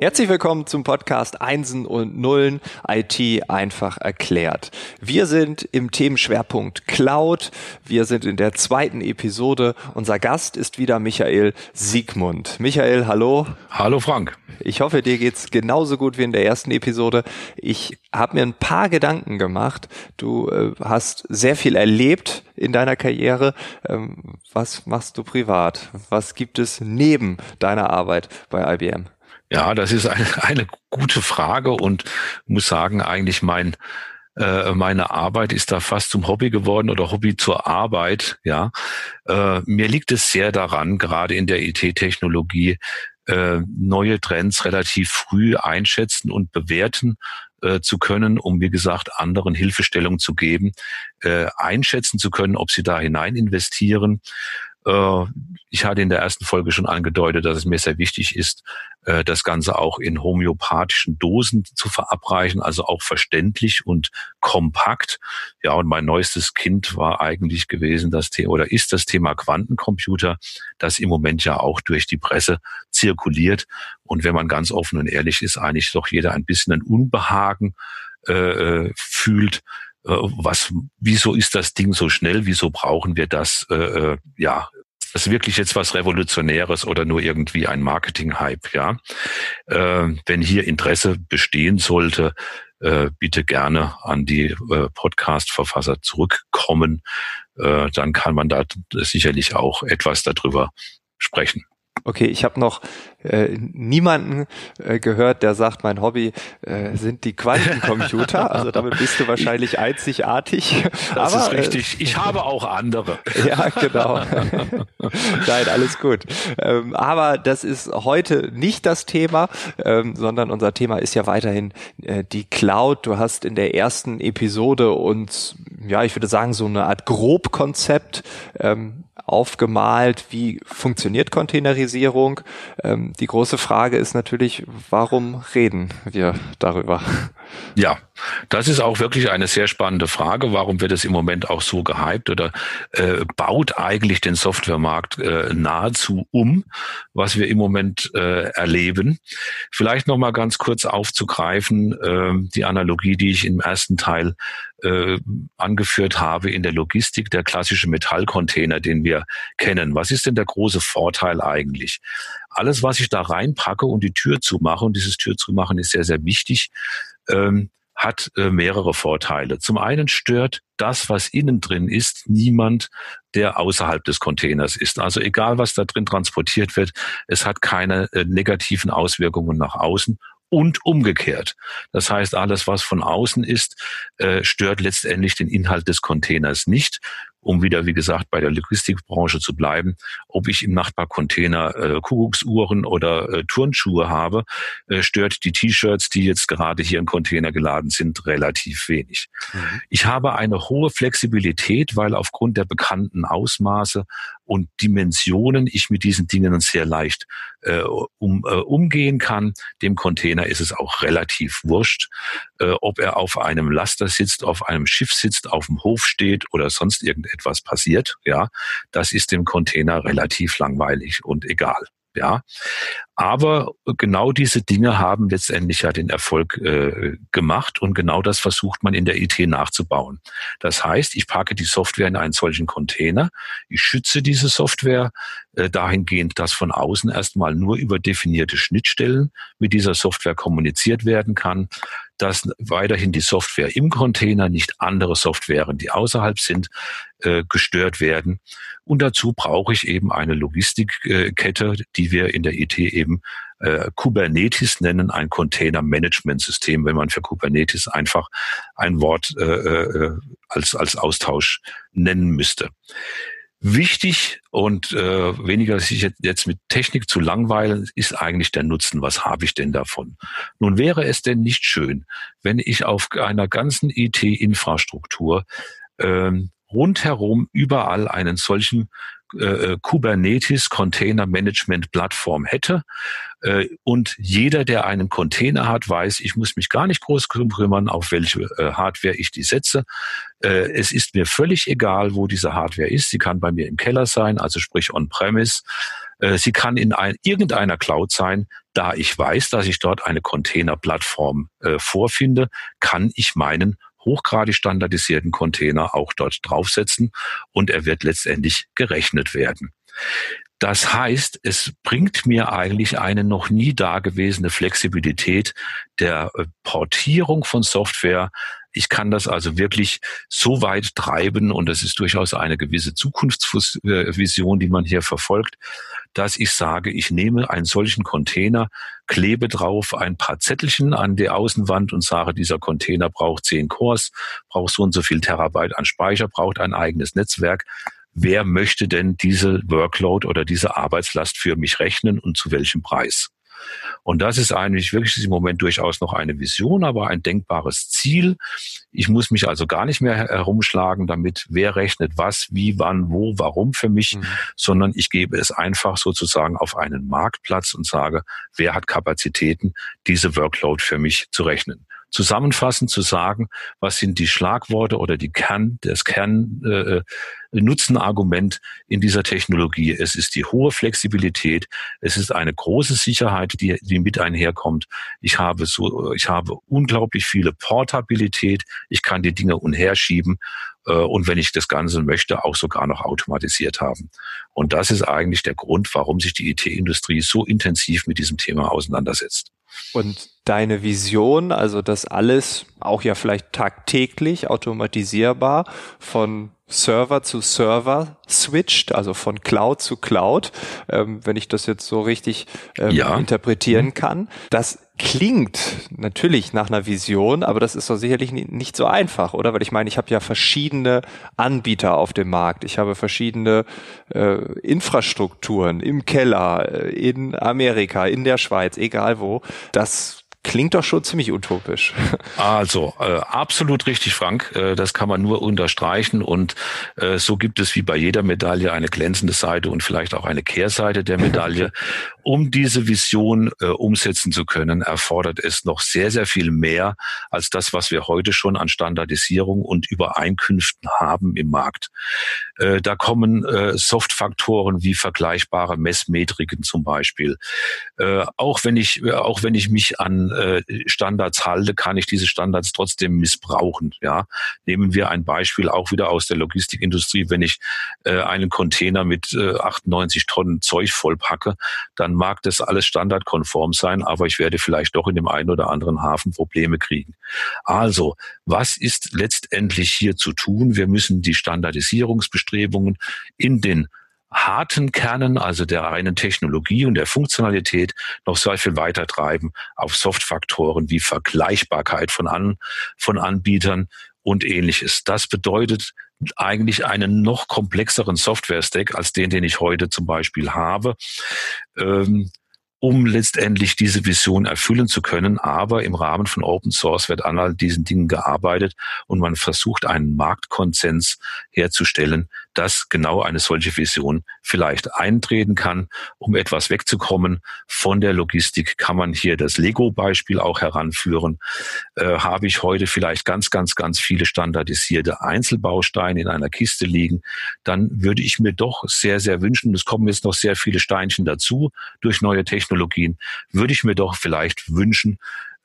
Herzlich willkommen zum Podcast Einsen und Nullen IT einfach erklärt. Wir sind im Themenschwerpunkt Cloud. Wir sind in der zweiten Episode. Unser Gast ist wieder Michael Siegmund. Michael, hallo. Hallo Frank. Ich hoffe, dir geht's genauso gut wie in der ersten Episode. Ich habe mir ein paar Gedanken gemacht. Du äh, hast sehr viel erlebt in deiner Karriere. Ähm, was machst du privat? Was gibt es neben deiner Arbeit bei IBM? Ja, das ist eine, eine gute Frage und muss sagen, eigentlich mein äh, meine Arbeit ist da fast zum Hobby geworden oder Hobby zur Arbeit. Ja, äh, mir liegt es sehr daran, gerade in der IT-Technologie äh, neue Trends relativ früh einschätzen und bewerten äh, zu können, um wie gesagt anderen Hilfestellung zu geben, äh, einschätzen zu können, ob sie da hinein investieren ich hatte in der ersten Folge schon angedeutet, dass es mir sehr wichtig ist, äh, das Ganze auch in homöopathischen Dosen zu verabreichen, also auch verständlich und kompakt. Ja, und mein neuestes Kind war eigentlich gewesen, das Thema oder ist das Thema Quantencomputer, das im Moment ja auch durch die Presse zirkuliert. Und wenn man ganz offen und ehrlich ist, eigentlich doch jeder ein bisschen ein Unbehagen äh, äh fühlt, was, wieso ist das Ding so schnell? Wieso brauchen wir das? Äh, ja, das wirklich jetzt was Revolutionäres oder nur irgendwie ein Marketing-Hype, ja. Äh, wenn hier Interesse bestehen sollte, äh, bitte gerne an die äh, Podcast-Verfasser zurückkommen. Äh, dann kann man da sicherlich auch etwas darüber sprechen. Okay, ich habe noch äh, niemanden äh, gehört, der sagt, mein Hobby äh, sind die Quantencomputer. Also damit bist du wahrscheinlich einzigartig. Das Aber, ist äh, richtig. ich habe auch andere. ja, genau. Nein, alles gut. Ähm, aber das ist heute nicht das Thema, ähm, sondern unser Thema ist ja weiterhin äh, die Cloud. Du hast in der ersten Episode uns, ja, ich würde sagen, so eine Art Grobkonzept ähm, aufgemalt, wie funktioniert Containerisierung. Ähm, die große Frage ist natürlich, warum reden wir darüber? Ja, das ist auch wirklich eine sehr spannende Frage. Warum wird es im Moment auch so gehypt oder äh, baut eigentlich den Softwaremarkt äh, nahezu um, was wir im Moment äh, erleben? Vielleicht noch mal ganz kurz aufzugreifen äh, die Analogie, die ich im ersten Teil äh, angeführt habe in der Logistik, der klassische Metallcontainer, den wir kennen. Was ist denn der große Vorteil eigentlich? Alles, was ich da reinpacke und die Tür zumache, und dieses Tür zumachen ist sehr, sehr wichtig, ähm, hat äh, mehrere Vorteile. Zum einen stört das, was innen drin ist, niemand, der außerhalb des Containers ist. Also egal, was da drin transportiert wird, es hat keine äh, negativen Auswirkungen nach außen und umgekehrt. Das heißt, alles, was von außen ist, äh, stört letztendlich den Inhalt des Containers nicht um wieder, wie gesagt, bei der Logistikbranche zu bleiben, ob ich im Nachbarcontainer äh, Kuckucksuhren oder äh, Turnschuhe habe, äh, stört die T-Shirts, die jetzt gerade hier im Container geladen sind, relativ wenig. Mhm. Ich habe eine hohe Flexibilität, weil aufgrund der bekannten Ausmaße und Dimensionen ich mit diesen Dingen sehr leicht äh, um, äh, umgehen kann. Dem Container ist es auch relativ wurscht, äh, ob er auf einem Laster sitzt, auf einem Schiff sitzt, auf dem Hof steht oder sonst irgendetwas passiert. Ja, das ist dem Container relativ langweilig und egal. Ja, aber genau diese Dinge haben letztendlich ja den Erfolg äh, gemacht und genau das versucht man in der IT nachzubauen. Das heißt, ich packe die Software in einen solchen Container, ich schütze diese Software äh, dahingehend, dass von außen erstmal nur über definierte Schnittstellen mit dieser Software kommuniziert werden kann dass weiterhin die Software im Container, nicht andere Softwaren, die außerhalb sind, äh, gestört werden. Und dazu brauche ich eben eine Logistikkette, die wir in der IT eben äh, Kubernetes nennen, ein Container-Management-System, wenn man für Kubernetes einfach ein Wort äh, äh, als, als Austausch nennen müsste. Wichtig und äh, weniger sich jetzt mit Technik zu langweilen, ist eigentlich der Nutzen. Was habe ich denn davon? Nun wäre es denn nicht schön, wenn ich auf einer ganzen IT-Infrastruktur ähm, rundherum überall einen solchen äh, Kubernetes Container Management Plattform hätte. Äh, und jeder, der einen Container hat, weiß, ich muss mich gar nicht groß kümmern, auf welche äh, Hardware ich die setze. Äh, es ist mir völlig egal, wo diese Hardware ist. Sie kann bei mir im Keller sein, also sprich on-premise. Äh, sie kann in ein, irgendeiner Cloud sein. Da ich weiß, dass ich dort eine Container-Plattform äh, vorfinde, kann ich meinen hochgradig standardisierten Container auch dort draufsetzen und er wird letztendlich gerechnet werden. Das heißt, es bringt mir eigentlich eine noch nie dagewesene Flexibilität der äh, Portierung von Software. Ich kann das also wirklich so weit treiben und das ist durchaus eine gewisse Zukunftsvision, die man hier verfolgt, dass ich sage, ich nehme einen solchen Container, klebe drauf ein paar Zettelchen an die Außenwand und sage, dieser Container braucht zehn Cores, braucht so und so viel Terabyte an Speicher, braucht ein eigenes Netzwerk wer möchte denn diese Workload oder diese Arbeitslast für mich rechnen und zu welchem Preis? Und das ist eigentlich wirklich im Moment durchaus noch eine Vision, aber ein denkbares Ziel. Ich muss mich also gar nicht mehr herumschlagen damit, wer rechnet was, wie, wann, wo, warum für mich, mhm. sondern ich gebe es einfach sozusagen auf einen Marktplatz und sage, wer hat Kapazitäten, diese Workload für mich zu rechnen zusammenfassend zu sagen, was sind die Schlagworte oder die Kern, das Kern äh, Nutzenargument in dieser Technologie. Es ist die hohe Flexibilität, es ist eine große Sicherheit, die, die mit einherkommt. Ich habe so, ich habe unglaublich viele Portabilität, ich kann die Dinge umherschieben äh, und wenn ich das Ganze möchte, auch sogar noch automatisiert haben. Und das ist eigentlich der Grund, warum sich die IT-Industrie so intensiv mit diesem Thema auseinandersetzt. Und deine Vision, also das alles auch ja vielleicht tagtäglich automatisierbar von Server zu Server switcht, also von Cloud zu Cloud, ähm, wenn ich das jetzt so richtig ähm, ja. interpretieren mhm. kann. Das klingt natürlich nach einer Vision, aber das ist doch sicherlich nicht so einfach, oder? Weil ich meine, ich habe ja verschiedene Anbieter auf dem Markt. Ich habe verschiedene äh, Infrastrukturen im Keller, äh, in Amerika, in der Schweiz, egal wo. Das klingt doch schon ziemlich utopisch. Also, äh, absolut richtig, Frank. Äh, das kann man nur unterstreichen. Und äh, so gibt es wie bei jeder Medaille eine glänzende Seite und vielleicht auch eine Kehrseite der Medaille. um diese Vision äh, umsetzen zu können, erfordert es noch sehr, sehr viel mehr als das, was wir heute schon an Standardisierung und Übereinkünften haben im Markt. Äh, da kommen äh, Softfaktoren wie vergleichbare Messmetriken zum Beispiel. Äh, auch wenn ich, auch wenn ich mich an äh, Standards halte, kann ich diese Standards trotzdem missbrauchen. Ja, nehmen wir ein Beispiel auch wieder aus der Logistikindustrie. Wenn ich äh, einen Container mit äh, 98 Tonnen Zeug vollpacke, dann mag das alles standardkonform sein, aber ich werde vielleicht doch in dem einen oder anderen Hafen Probleme kriegen. Also, was ist letztendlich hier zu tun? Wir müssen die Standardisierungsbestrebungen in den harten Kernen, also der reinen Technologie und der Funktionalität, noch sehr viel weiter treiben auf Softfaktoren wie Vergleichbarkeit von, An von Anbietern und ähnliches. Das bedeutet eigentlich einen noch komplexeren Software-Stack als den, den ich heute zum Beispiel habe. Ähm, um letztendlich diese Vision erfüllen zu können. Aber im Rahmen von Open Source wird an all diesen Dingen gearbeitet und man versucht einen Marktkonsens herzustellen, dass genau eine solche Vision vielleicht eintreten kann. Um etwas wegzukommen von der Logistik kann man hier das Lego-Beispiel auch heranführen. Äh, habe ich heute vielleicht ganz, ganz, ganz viele standardisierte Einzelbausteine in einer Kiste liegen, dann würde ich mir doch sehr, sehr wünschen, es kommen jetzt noch sehr viele Steinchen dazu durch neue Technologien, Technologien, würde ich mir doch vielleicht wünschen,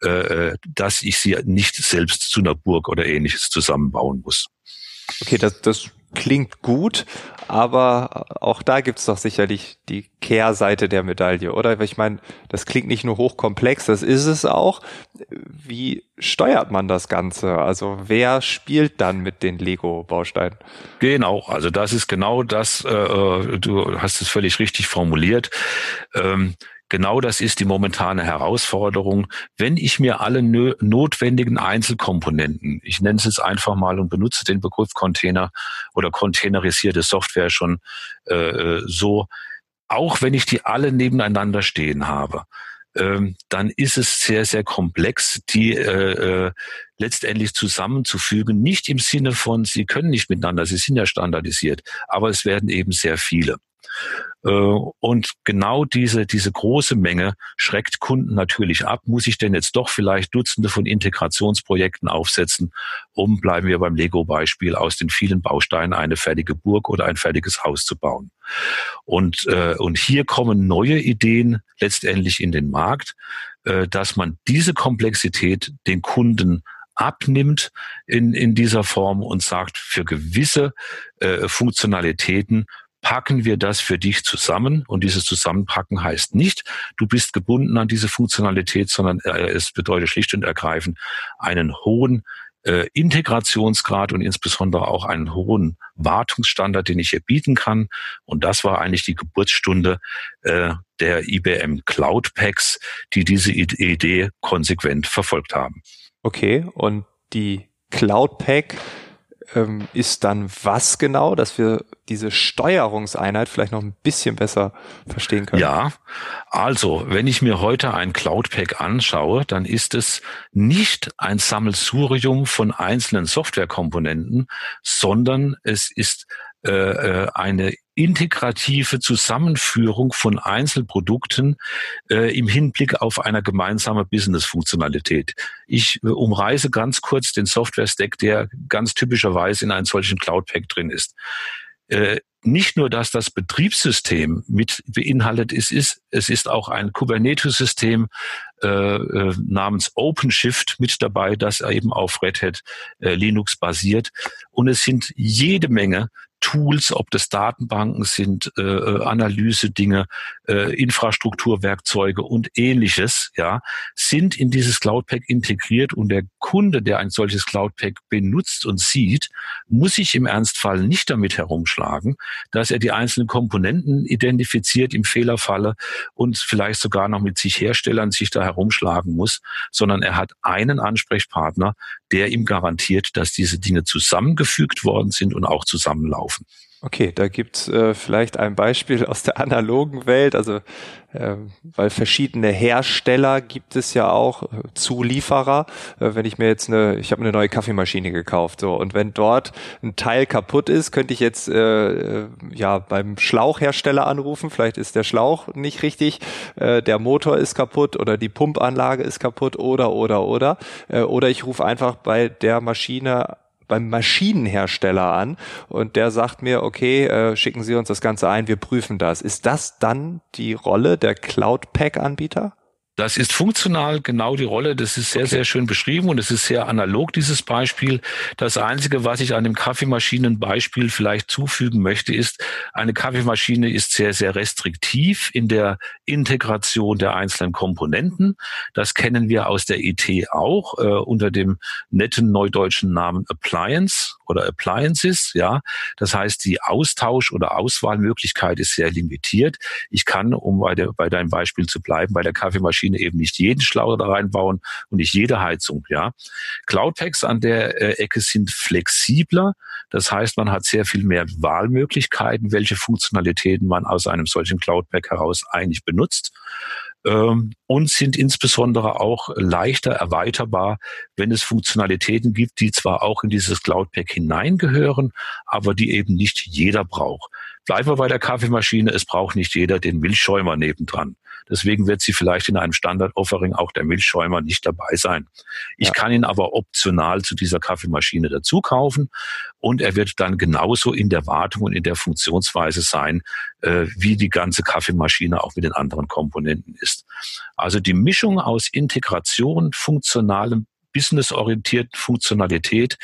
äh, äh, dass ich sie nicht selbst zu einer Burg oder ähnliches zusammenbauen muss. Okay, das, das klingt gut, aber auch da gibt's doch sicherlich die Kehrseite der Medaille, oder? Ich meine, das klingt nicht nur hochkomplex, das ist es auch. Wie steuert man das Ganze? Also wer spielt dann mit den Lego-Bausteinen? Genau, also das ist genau das, äh, äh du hast es völlig richtig formuliert. Ähm, Genau das ist die momentane Herausforderung. Wenn ich mir alle notwendigen Einzelkomponenten, ich nenne es jetzt einfach mal und benutze den Begriff Container oder containerisierte Software schon äh, so, auch wenn ich die alle nebeneinander stehen habe, ähm, dann ist es sehr, sehr komplex, die äh, äh, letztendlich zusammenzufügen. Nicht im Sinne von, sie können nicht miteinander, sie sind ja standardisiert, aber es werden eben sehr viele. Äh, und genau diese, diese große Menge schreckt Kunden natürlich ab. Muss ich denn jetzt doch vielleicht Dutzende von Integrationsprojekten aufsetzen, um, bleiben wir beim Lego-Beispiel, aus den vielen Bausteinen eine fertige Burg oder ein fertiges Haus zu bauen? Und, äh, und hier kommen neue Ideen letztendlich in den Markt, äh, dass man diese Komplexität den Kunden abnimmt in, in dieser Form und sagt, für gewisse äh, Funktionalitäten packen wir das für dich zusammen. Und dieses Zusammenpacken heißt nicht, du bist gebunden an diese Funktionalität, sondern äh, es bedeutet schlicht und ergreifend einen hohen äh, Integrationsgrad und insbesondere auch einen hohen Wartungsstandard, den ich hier bieten kann. Und das war eigentlich die Geburtsstunde äh, der IBM Cloud Packs, die diese Idee konsequent verfolgt haben. Okay, und die Cloud Pack ähm, ist dann was genau, dass wir diese Steuerungseinheit vielleicht noch ein bisschen besser verstehen können? Ja, also wenn ich mir heute ein Cloud Pack anschaue, dann ist es nicht ein Sammelsurium von einzelnen Softwarekomponenten, sondern es ist äh, äh, eine integrative Zusammenführung von Einzelprodukten äh, im Hinblick auf eine gemeinsame Business-Funktionalität. Ich äh, umreiße ganz kurz den Software-Stack, der ganz typischerweise in einem solchen Cloud-Pack drin ist. Äh, nicht nur, dass das Betriebssystem mit beinhaltet ist, ist es ist auch ein Kubernetes-System äh, äh, namens OpenShift mit dabei, das eben auf Red Hat äh, Linux basiert. Und es sind jede Menge Tools, ob das Datenbanken sind, äh, äh, Analyse-Dinge, äh, Infrastrukturwerkzeuge und ähnliches, ja, sind in dieses Cloud Pack integriert und der Kunde, der ein solches Cloud Pack benutzt und sieht, muss sich im Ernstfall nicht damit herumschlagen, dass er die einzelnen Komponenten identifiziert im Fehlerfalle und vielleicht sogar noch mit sich Herstellern sich da herumschlagen muss, sondern er hat einen Ansprechpartner, der ihm garantiert, dass diese Dinge zusammengefügt worden sind und auch zusammenlaufen. Okay, da gibt's äh, vielleicht ein Beispiel aus der analogen Welt, also äh, weil verschiedene Hersteller gibt es ja auch äh, Zulieferer. Äh, wenn ich mir jetzt eine, ich habe eine neue Kaffeemaschine gekauft, so und wenn dort ein Teil kaputt ist, könnte ich jetzt äh, äh, ja beim Schlauchhersteller anrufen. Vielleicht ist der Schlauch nicht richtig, äh, der Motor ist kaputt oder die Pumpanlage ist kaputt oder oder oder äh, oder ich rufe einfach bei der Maschine beim Maschinenhersteller an und der sagt mir, okay, äh, schicken Sie uns das Ganze ein, wir prüfen das. Ist das dann die Rolle der Cloud Pack Anbieter? Das ist funktional genau die Rolle. Das ist sehr, okay. sehr schön beschrieben und es ist sehr analog, dieses Beispiel. Das Einzige, was ich an dem Kaffeemaschinenbeispiel vielleicht zufügen möchte, ist, eine Kaffeemaschine ist sehr, sehr restriktiv in der Integration der einzelnen Komponenten. Das kennen wir aus der IT auch äh, unter dem netten neudeutschen Namen Appliance oder Appliances. Ja, das heißt, die Austausch- oder Auswahlmöglichkeit ist sehr limitiert. Ich kann, um bei, der, bei deinem Beispiel zu bleiben, bei der Kaffeemaschine Maschine eben nicht jeden Schlauer da reinbauen und nicht jede Heizung. Ja, Cloudpacks an der äh, Ecke sind flexibler. Das heißt, man hat sehr viel mehr Wahlmöglichkeiten, welche Funktionalitäten man aus einem solchen Cloudpack heraus eigentlich benutzt und sind insbesondere auch leichter erweiterbar, wenn es Funktionalitäten gibt, die zwar auch in dieses Cloud Pack hineingehören, aber die eben nicht jeder braucht. Bleiben wir bei der Kaffeemaschine, es braucht nicht jeder den Milchschäumer nebendran. Deswegen wird sie vielleicht in einem Standard-Offering auch der Milchschäumer nicht dabei sein. Ich ja. kann ihn aber optional zu dieser Kaffeemaschine dazu kaufen und er wird dann genauso in der Wartung und in der Funktionsweise sein, äh, wie die ganze Kaffeemaschine auch mit den anderen Komponenten ist. Also die Mischung aus Integration, funktionalem businessorientierten Funktionalität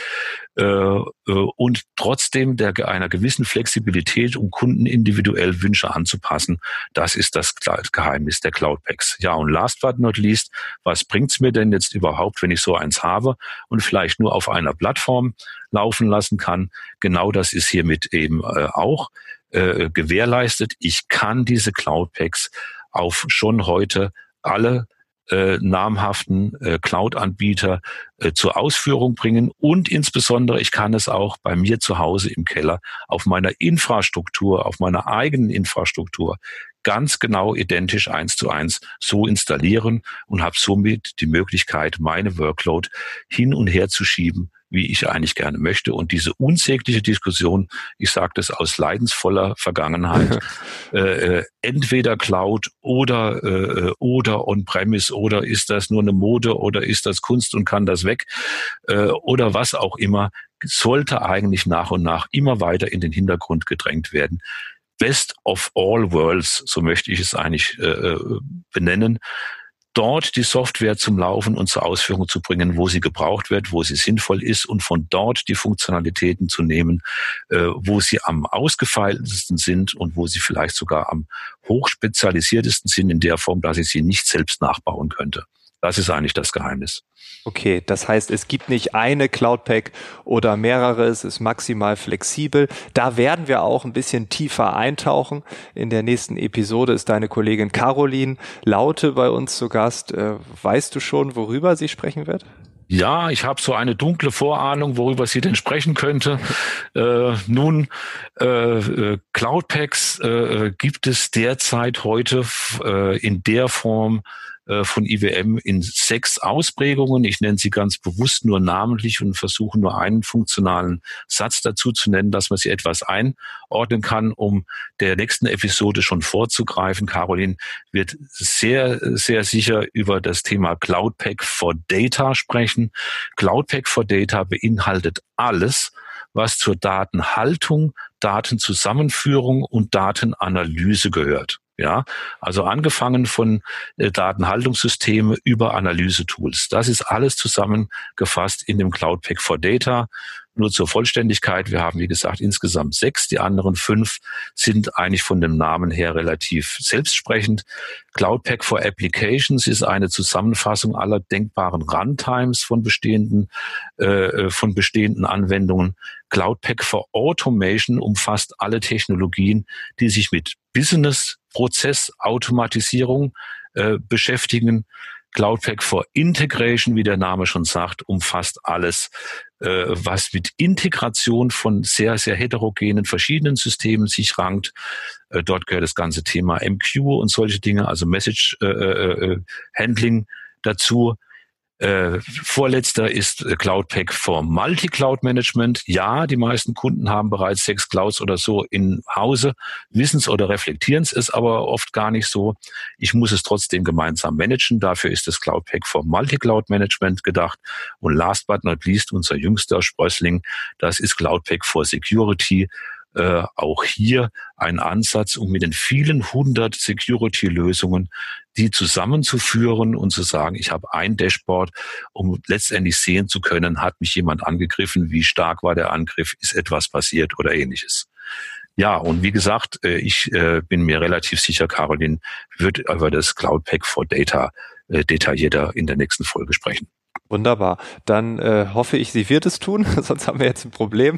äh, äh, und trotzdem der, einer gewissen Flexibilität, um Kunden individuell Wünsche anzupassen. Das ist das Geheimnis der Cloud Packs. Ja, und last but not least, was bringt's mir denn jetzt überhaupt, wenn ich so eins habe und vielleicht nur auf einer Plattform laufen lassen kann? Genau das ist hiermit eben äh, auch äh, gewährleistet. Ich kann diese Cloud Packs auf schon heute alle äh, namhaften äh, Cloud-Anbieter äh, zur Ausführung bringen. Und insbesondere ich kann es auch bei mir zu Hause im Keller auf meiner Infrastruktur, auf meiner eigenen Infrastruktur ganz genau identisch eins zu eins so installieren und habe somit die Möglichkeit, meine Workload hin und her zu schieben, wie ich eigentlich gerne möchte. Und diese unsägliche Diskussion, ich sage das aus leidensvoller Vergangenheit, äh, äh, entweder Cloud oder äh, oder On-Premise oder ist das nur eine Mode oder ist das Kunst und kann das weg äh, oder was auch immer, sollte eigentlich nach und nach immer weiter in den Hintergrund gedrängt werden. Best of all worlds, so möchte ich es eigentlich äh, äh, benennen, dort die Software zum Laufen und zur Ausführung zu bringen, wo sie gebraucht wird, wo sie sinnvoll ist und von dort die Funktionalitäten zu nehmen, äh, wo sie am ausgefeiltesten sind und wo sie vielleicht sogar am hochspezialisiertesten sind in der Form, dass ich sie nicht selbst nachbauen könnte. Das ist eigentlich das Geheimnis. Okay, das heißt, es gibt nicht eine Cloud Pack oder mehrere, es ist maximal flexibel. Da werden wir auch ein bisschen tiefer eintauchen. In der nächsten Episode ist deine Kollegin Caroline Laute bei uns zu Gast. Äh, weißt du schon, worüber sie sprechen wird? Ja, ich habe so eine dunkle Vorahnung, worüber sie denn sprechen könnte. Äh, nun, äh, äh, Cloud Packs äh, gibt es derzeit heute äh, in der Form äh, von IWM in sechs Ausprägungen. Ich nenne sie ganz bewusst nur namentlich und versuche nur einen funktionalen Satz dazu zu nennen, dass man sie etwas einordnen kann, um der nächsten Episode schon vorzugreifen. Caroline wird sehr, sehr sicher über das Thema Cloud Pack for Data sprechen. Cloud Pack for Data beinhaltet alles, was zur Datenhaltung, Datenzusammenführung und Datenanalyse gehört. Ja, also angefangen von äh, Datenhaltungssysteme über Analyse-Tools. Das ist alles zusammengefasst in dem Cloud Pack for Data. Nur zur Vollständigkeit, wir haben, wie gesagt, insgesamt sechs. Die anderen fünf sind eigentlich von dem Namen her relativ selbstsprechend. Cloud Pack for Applications ist eine Zusammenfassung aller denkbaren Runtimes von bestehenden, äh, äh von bestehenden Anwendungen. Cloud Pack for Automation umfasst alle Technologien, die sich mit Business-Prozessautomatisierung äh, beschäftigen. Cloudpack for Integration, wie der Name schon sagt, umfasst alles, äh, was mit Integration von sehr, sehr heterogenen verschiedenen Systemen sich rankt. Äh, dort gehört das ganze Thema MQ und solche Dinge, also Message äh, äh, äh Handling dazu. Äh, vorletzter ist äh, Cloud Pack for Multi-Cloud Management. Ja, die meisten Kunden haben bereits sechs Clouds oder so in Hause, wissen es oder reflektieren es aber oft gar nicht so. Ich muss es trotzdem gemeinsam managen. Dafür ist das Cloud Pack for Multi-Cloud Management gedacht. Und last but not least, unser jüngster Sprössling, das ist Cloud Pack for Security äh, auch hier ein Ansatz, um mit den vielen hundert Security-Lösungen die zusammenzuführen und zu sagen, ich habe ein Dashboard, um letztendlich sehen zu können, hat mich jemand angegriffen, wie stark war der Angriff, ist etwas passiert oder ähnliches. Ja, und wie gesagt, äh, ich äh, bin mir relativ sicher, Caroline wird über das Cloud Pack for Data äh, detaillierter in der nächsten Folge sprechen. Wunderbar. Dann äh, hoffe ich, sie wird es tun, sonst haben wir jetzt ein Problem.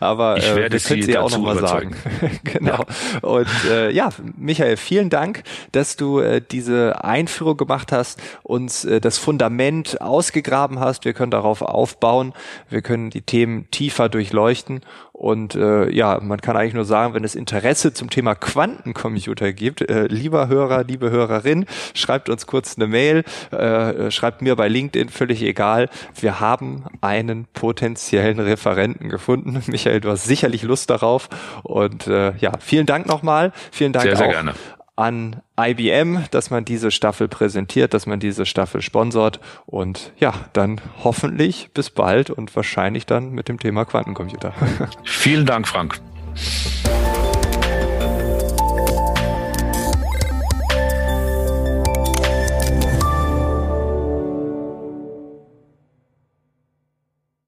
Aber äh, wir können sie auch nochmal sagen. genau. Ja. Und äh, ja, Michael, vielen Dank, dass du äh, diese Einführung gemacht hast, uns äh, das Fundament ausgegraben hast. Wir können darauf aufbauen. Wir können die Themen tiefer durchleuchten und äh, ja, man kann eigentlich nur sagen, wenn es Interesse zum Thema Quantencomputer gibt, äh, lieber Hörer, liebe Hörerin, schreibt uns kurz eine Mail, äh, schreibt mir bei LinkedIn, völlig egal. Wir haben einen potenziellen Referenten gefunden. Michael, du hast sicherlich Lust darauf. Und äh, ja, vielen Dank nochmal. Vielen Dank sehr, sehr auch gerne an IBM, dass man diese Staffel präsentiert, dass man diese Staffel sponsort und ja, dann hoffentlich bis bald und wahrscheinlich dann mit dem Thema Quantencomputer. Vielen Dank, Frank.